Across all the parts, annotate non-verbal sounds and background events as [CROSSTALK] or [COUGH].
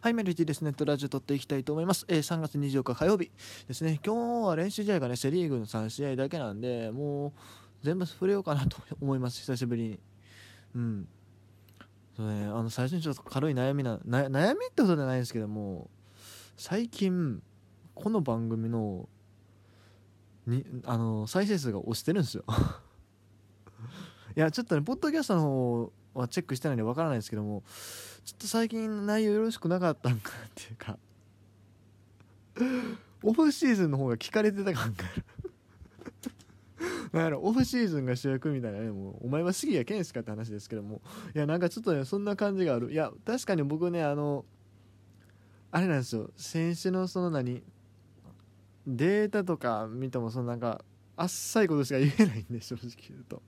はい、メルティですね、とラジオ撮っていきたいと思います。えー、3月24日火曜日ですね。今日は練習試合がね、セ・リーグの3試合だけなんで、もう全部触れようかなと思います、久しぶりに。うん。そうね、あの最初にちょっと軽い悩みな、な悩みってことじゃないんですけども、最近、この番組の、にあの再生数が押してるんですよ [LAUGHS] いやちょっとねポッドキャストの方はチェックしてないんでわからないですけどもちょっと最近内容よろしくなかったんかなっていうか。オフシーズンの方が聞かれてた感がある。なんやろオフシーズンが主役みたいなねもうお前は杉谷健介って話ですけども。いやなんかちょっとねそんな感じがある。いや確かに僕ねあのあれなんですよ。選手のその何データとか見てもそのなんかあっさいことしか言えないんで正直言うと。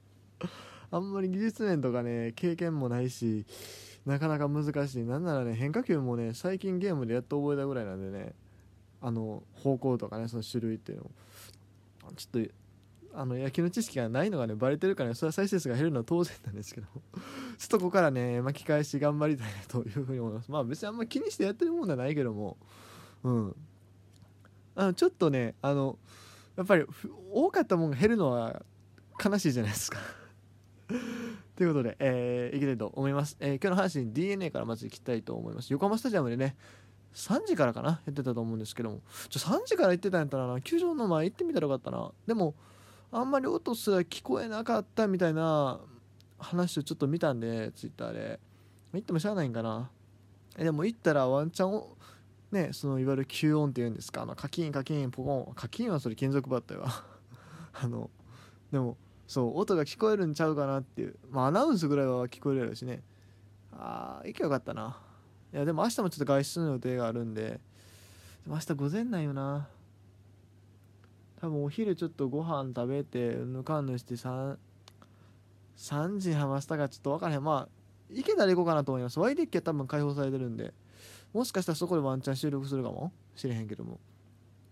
あんまり技術面とかね経験もないしなかなか難しい。なんならね変化球もね最近ゲームでやっと覚えたぐらいなんでねあの方向とかねその種類っていうのをちょっとあの野球の知識がないのがねバレてるからねそれは再生数が減るのは当然なんですけど [LAUGHS] ちょっとここからね巻き返し頑張りたいなというふうに思います。まあ別にあんま気にしてやってるもんではないけども。うん。あのちょっとねあのやっぱり多かったもんが減るのは悲しいじゃないですか。[LAUGHS] ということで、えー、いきたいと思います、えー、今日の阪神 d n a からまず行きたいと思います。横浜スタジアムでね3時からかな？やってたと思うんですけども。ちょ3時から行ってたんやったらな球場の前行ってみたらよかったな。でもあんまり音すら聞こえなかったみたいな話をちょっと見たんでツイッターで。行ってもしゃあないんかな？えでも行ったらワンチャンねそのいわゆる吸音っていうんですか？あのカキンカキンポコン。カキンはそれ金属バットよ [LAUGHS] あのでもそう音が聞こえるんちゃうかなっていう。まあアナウンスぐらいは聞こえるやろしね。ああ行けよかったな。いやでも明日もちょっと外出の予定があるんで。で明日午前なんよな。多分お昼ちょっとご飯食べてぬかんぬして 3, 3時にハマしたかちょっと分からへん。まあ行けたら行こうかなと思います。ワイデッキは多分開放されてるんで。もしかしたらそこでワンチャン収録するかもしれへんけども。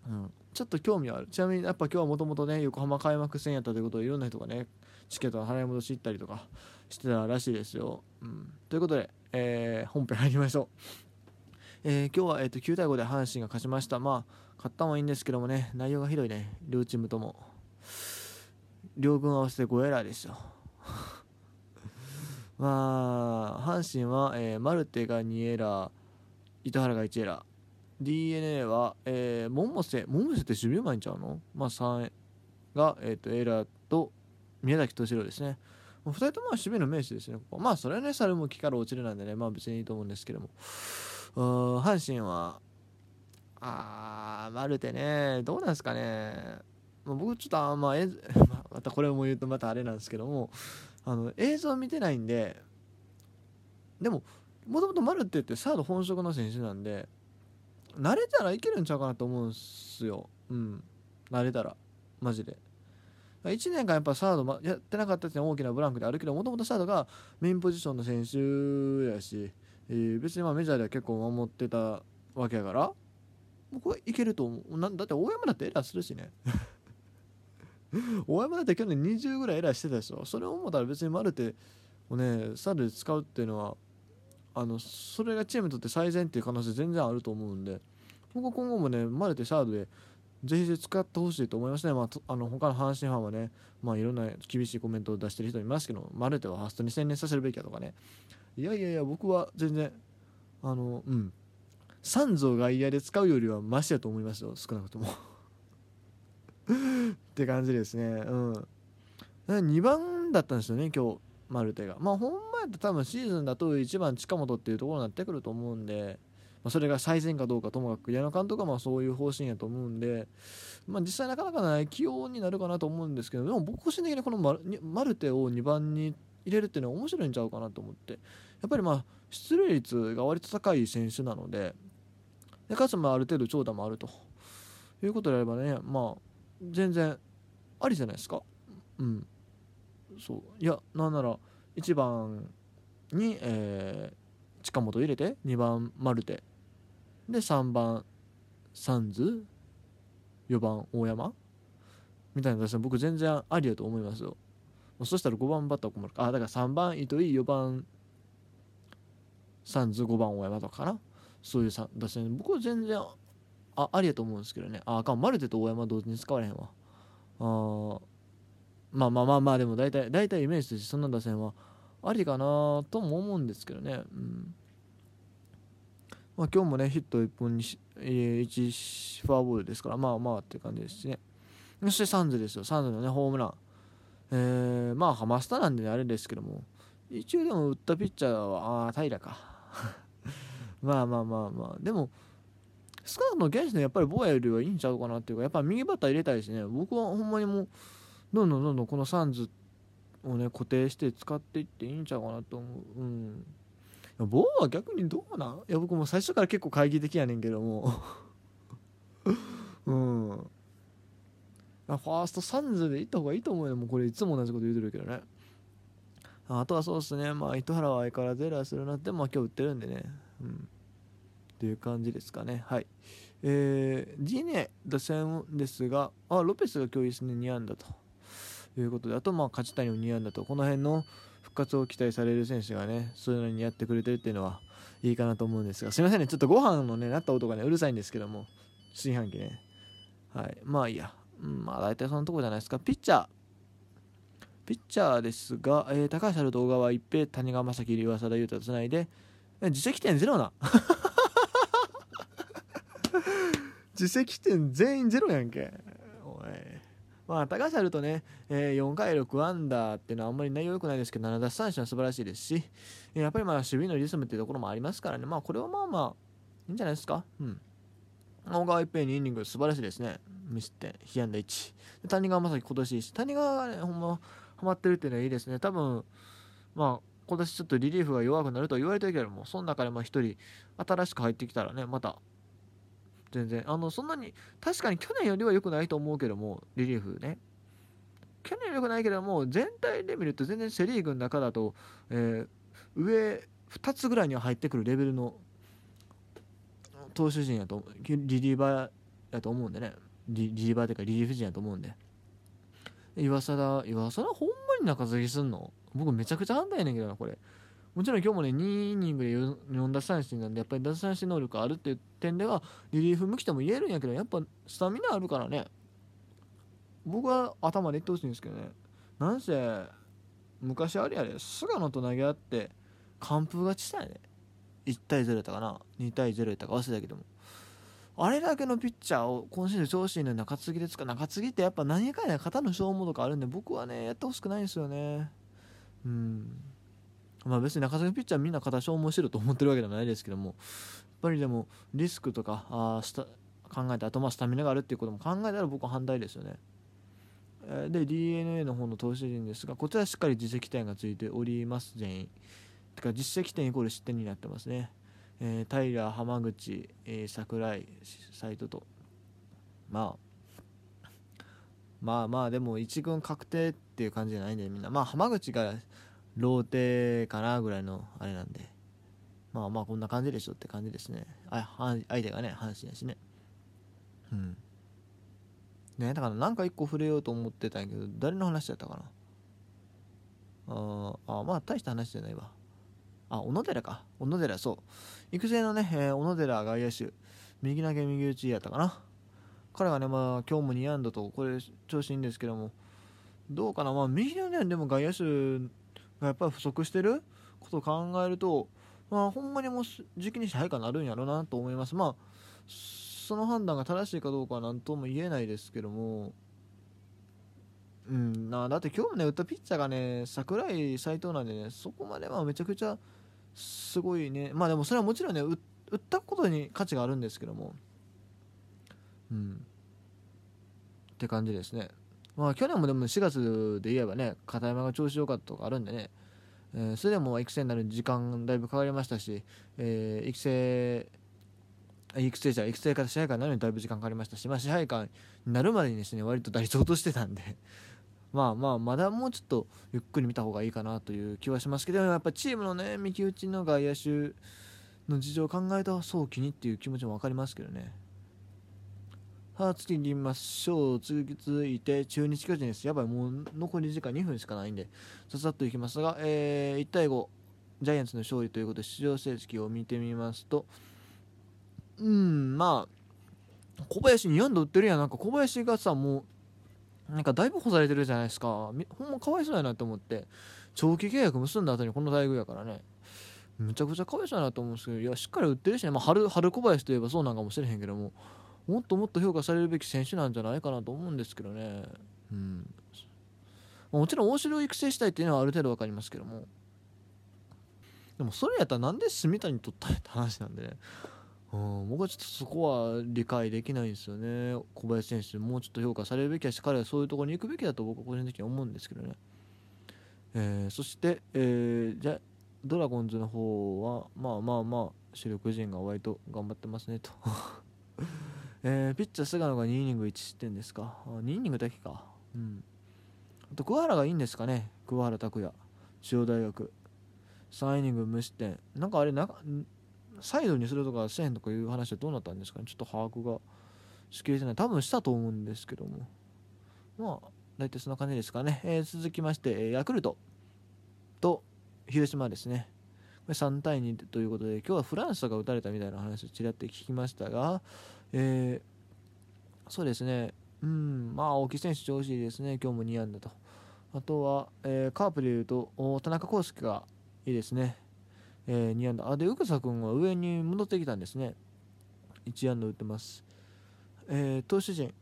うん、ちょっと興味はある。ちなみにやっぱ今日はもともとね横浜開幕戦やったということでいろんな人がねチケットの払い戻し行ったりとかしてたらしいですよ、うん、ということで、えー、本編入りましょう、えー、今日は、えーと、9対5で阪神が勝ちました。まあ勝ったのはいいんですけどもね内容がひどいね。両チームとも。両軍合わせて5エラーですよ。[LAUGHS] まあ阪神は、えー、マルテが2エラー糸原が1エラー。D n a は、えー、百瀬百瀬って守備うまいんちゃうの？まあ3が、えーと、エラーと宮崎敏郎ですね。2人とも守備の名手ですねまあそれはね猿も木から落ちるなんでねまあ別にいいと思うんですけども。阪神はあーマルテね。どうなんですかね、僕ちょっとあんまえ [LAUGHS] またこれも言うとまたあれなんですけども。あの映像見てないんで。でももともとマルテってサード本職の選手なんで。慣れたらいけるんちゃうかなと思うんすよ。うん。慣れたら。マジで。1年間やっぱサードやってなかったって大きなブランクであるけどもともとサードがメインポジションの選手やし、えー、別にまあメジャーでは結構守ってたわけやから僕はいけると思う。なだって大山だってエラーするしね。[LAUGHS] 大山だって去年20ぐらいエラーしてたでしょ。それ思ったら別にマルテをねサードで使うっていうのはあのそれがチームにとって最善っていう可能性全然あると思うんで僕は今後もねマルテサードでぜひ使ってほしいと思いますね、まあ、あの他の阪神ファンはね、まあ、いろんな厳しいコメントを出してる人いますけどマルテはファーストに専念させるべきやとかね。いやいやいや僕は全然あのうん。サンズを外野で使うよりはマシやと思いますよ少なくとも。[LAUGHS] って感じですね。うん。2番だったんですよね今日マルテが。まあほん多分シーズンだと1番近本っていうところになってくると思うんで、まあ、それが最善かどうかともかく矢野監督はまあそういう方針やと思うんで、まあ、実際なかなかない起用になるかなと思うんですけどでも僕個人的にこのママルテを2番に入れるっていうのは面白いんちゃうかなと思って。やっぱりまあ出塁率が割と高い選手なのででかつまあある程度長打もあると。いうことであればねまあ全然ありじゃないですか。うん。そう。いやなんなら1番に、えー、近本入れて2番マルテ。で3番サンズ。4番大山。みたいな形で僕全然ありやと思いますよ。そしたら5番バッター困る。あだから3番糸井。4番サンズ。5番大山とかかな。そういう打線僕は全然あありやと思うんですけどね。ああかん。マルテと大山同時に使われへんわ。あまあまあまあまあでも大体大体イメージとしそんな打線はありかなとも思うんですけどね、うん。まあ、今日もねヒット1本にし、え1フォアボールですからまあまあって感じですしね。そしてサンズですよ。サンズのねホームラン。えー、まあハマスタなんで、ね、あれですけども。一応でも打ったピッチャーはああ平か。[LAUGHS] まあまあまあまあ。でも少なくとも現地のやっぱりボアよりはいいんちゃうかなっていうかやっぱ右バッター入れたいしね。僕はほんまにもうどんどんどんどんこのサンズをね固定して使っていっていいんちゃうかなと思う。うん。ボーは逆にどうなん？いや僕も最初から結構懐疑的やねんけども。[LAUGHS] うん。ファーストサンズでいった方がいいと思うよ。もうこれいつも同じこと言うてるけどね。あとはそうですね。まあ糸原は相変わらずエラーするなってまあ今日打ってるんでね。うん。っていう感じですかね。はい。えー、ジネ打線ですがあロペスが今日いいですね。2安打と。いうことであとまあ勝ち谷も2安打とこの辺の復活を期待される選手がねそういうのにやってくれてるっていうのはいいかなと思うんですがすいませんねちょっとご飯のねなった音がねうるさいんですけども炊飯器ね。はい。まあいいや、うん、まあ大体そのとこじゃないですか。ピッチャー。ピッチャーですが、えー、高橋春と小川一平谷川正樹岩貞裕太とつないで自責点ゼロな。[LAUGHS] [LAUGHS] 自責点全員ゼロやんけまあ高橋あるとね、えー、4回6アンダーっていうのはあんまり内容良くないですけど7奪三振は素晴らしいですしやっぱりまあ守備のリズムっていうところもありますからね。まあこれはまあまあいいんじゃないですか？うん。小川一平2イニング素晴らしいですね。ミスって被安打1谷川正樹今年いいし谷川がねほんまハマってるっていうのはいいですね。多分まあ今年ちょっとリリーフが弱くなると言われてるけどもその中でも1人新しく入ってきたらねまた全然。あのそんなに確かに去年よりは良くないと思うけどもリリーフね。去年より良くないけども全体で見ると全然セ・リーグの中だと、えー、上2つぐらいには入ってくるレベルの投手陣やとリリーバーやと思うんでね。リリーバーというかリリーフ陣やと思うんで。岩貞岩貞ほんまに中継ぎすんの？僕めちゃくちゃ反対やねんけどなこれ。もちろん今日もね2イニングで 4, 4奪三振なんでやっぱり奪三振能力あるっていう点ではリリーフ向きとも言えるんやけどやっぱスタミナあるからね。僕は頭で言ってほしいんですけどね。なんせ昔あれやで菅野と投げ合って完封勝ちしたよね1対0やったかな。2対0やったか忘れたけども。あれだけのピッチャーを今シーズン調子いいの中継ぎで使う中継ぎってやっぱ何かんや肩の消耗とかあるんで僕はねやってほしくないんですよね。うん。まあ別に中継ぎピッチャーみんな肩消耗してると思ってるわけではないですけどもやっぱりでもリスクとかあスタ考えてあとまあスタミナがあるっていうことも考えたら僕は反対ですよね。で d n a の方の投手陣ですがこちらしっかり実績点がついております全員。てか実績点イコール失点になってますね、えー、平浜口、えー、櫻井斎藤と。まあまあまあでも1軍確定っていう感じじゃないんでみんな。まあ浜口がローテーかなぐらいのあれなんで。まあまあこんな感じでしょって感じですね。あ相手がね阪神やしね。うん。ねだからなんか一個触れようと思ってたんやけど誰の話だったかな。ああまあ大した話じゃないわ。あ小野寺か。小野寺そう。育成のね、えー、小野寺外野手右投げ右打ちやったかな。彼がねまあ今日も2安打とこれ調子いいんですけども。どうかな。まあ右のねでも外野手がやっぱり不足してることを考えると、まあ、ほんまにもう時期にして早くなるんやろうなと思います。まあ、その判断が正しいかどうかは何とも言えないですけども、うん、なだって今日もね、打ったピッチャーがね、櫻井斎藤なんでね、そこまではめちゃくちゃすごいね、まあでもそれはもちろんね、打ったことに価値があるんですけども、うん、って感じですね。まあ、去年もでも4月で言えばね片山が調子良かったとかあるんでね、えー、それでも育成になる時間だいぶかかりましたし、えー、育成育成じゃ育成から支配下になるのにだいぶ時間かかりましたし、まあ、支配下になるまでにですね割と打率落としてたんで。[LAUGHS] まあまあまだもうちょっとゆっくり見た方がいいかなという気はしますけどやっぱチームのね右打ちの外野手の事情を考えた早期にっていう気持ちも分かりますけどね。さあ次に行きましょう続いて中日巨人です。やばいもう残り時間2分しかないんでささっといきますが、えー、1対5ジャイアンツの勝利ということで出場成績を見てみますと。うんまあ小林2安打打ってるやん。なんか小林がさもうなんかだいぶ干されてるじゃないですか。ほんまかわいそうやなと思って長期契約結んだ後にこの待遇やからね。むちゃくちゃかわいそうやなと思うんですけどいやしっかり打ってるしね、まあ、春春小林といえばそうなんかもしれへんけども。もっともっと評価されるべき選手なんじゃないかなと思うんですけどね。うん。もちろん大城を育成したいっていうのはある程度分かりますけども。でもそれやったらなんで住谷取ったって話なんでね。うん、僕はちょっとそこは理解できないんですよね。小林選手もうちょっと評価されるべきやし彼はそういうところに行くべきだと僕は個人的に思うんですけどね、えー、そして、えー、じゃドラゴンズの方はまあまあまあ主力陣が割と頑張ってますねと。えー、ピッチャー菅野が2イニング1失点ですか？2イニングだけか。うん。あと桑原がいいんですかね？桑原拓也。中央大学。3イニング無失点。なんかあれなサイドにするとかせへんとかいう話はどうなったんですかね？ちょっと把握がしきれてない。多分したと思うんですけども。まあ大体そんな感じですかね、えー、続きましてヤクルトと広島ですね。3対2ということで今日はフランスが打たれたみたいな話をちらっと聞きましたが、えー、そうですね。うんまあ大木選手調子いいですね。今日も2安打と。あとは、えー、カープでいうと田中康介がいいですね。えー、2安打。あで宇草君は上に戻ってきたんですね。1安打打ってます、えー、投手陣。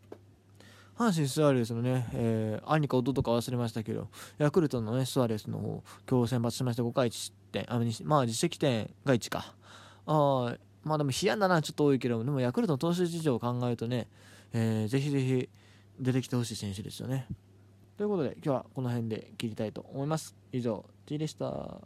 阪神スアレスのね、えー、兄か弟か忘れましたけど、ヤクルトのね、スアレスの方、今日先発しまして5回1点、あまあ実績点が1か。あまあでも、冷やんだな、ちょっと多いけど、でもヤクルトの投手事情を考えるとね、えー、ぜひぜひ出てきてほしい選手ですよね。ということで、今日はこの辺で切りたいと思います。以上、T でした。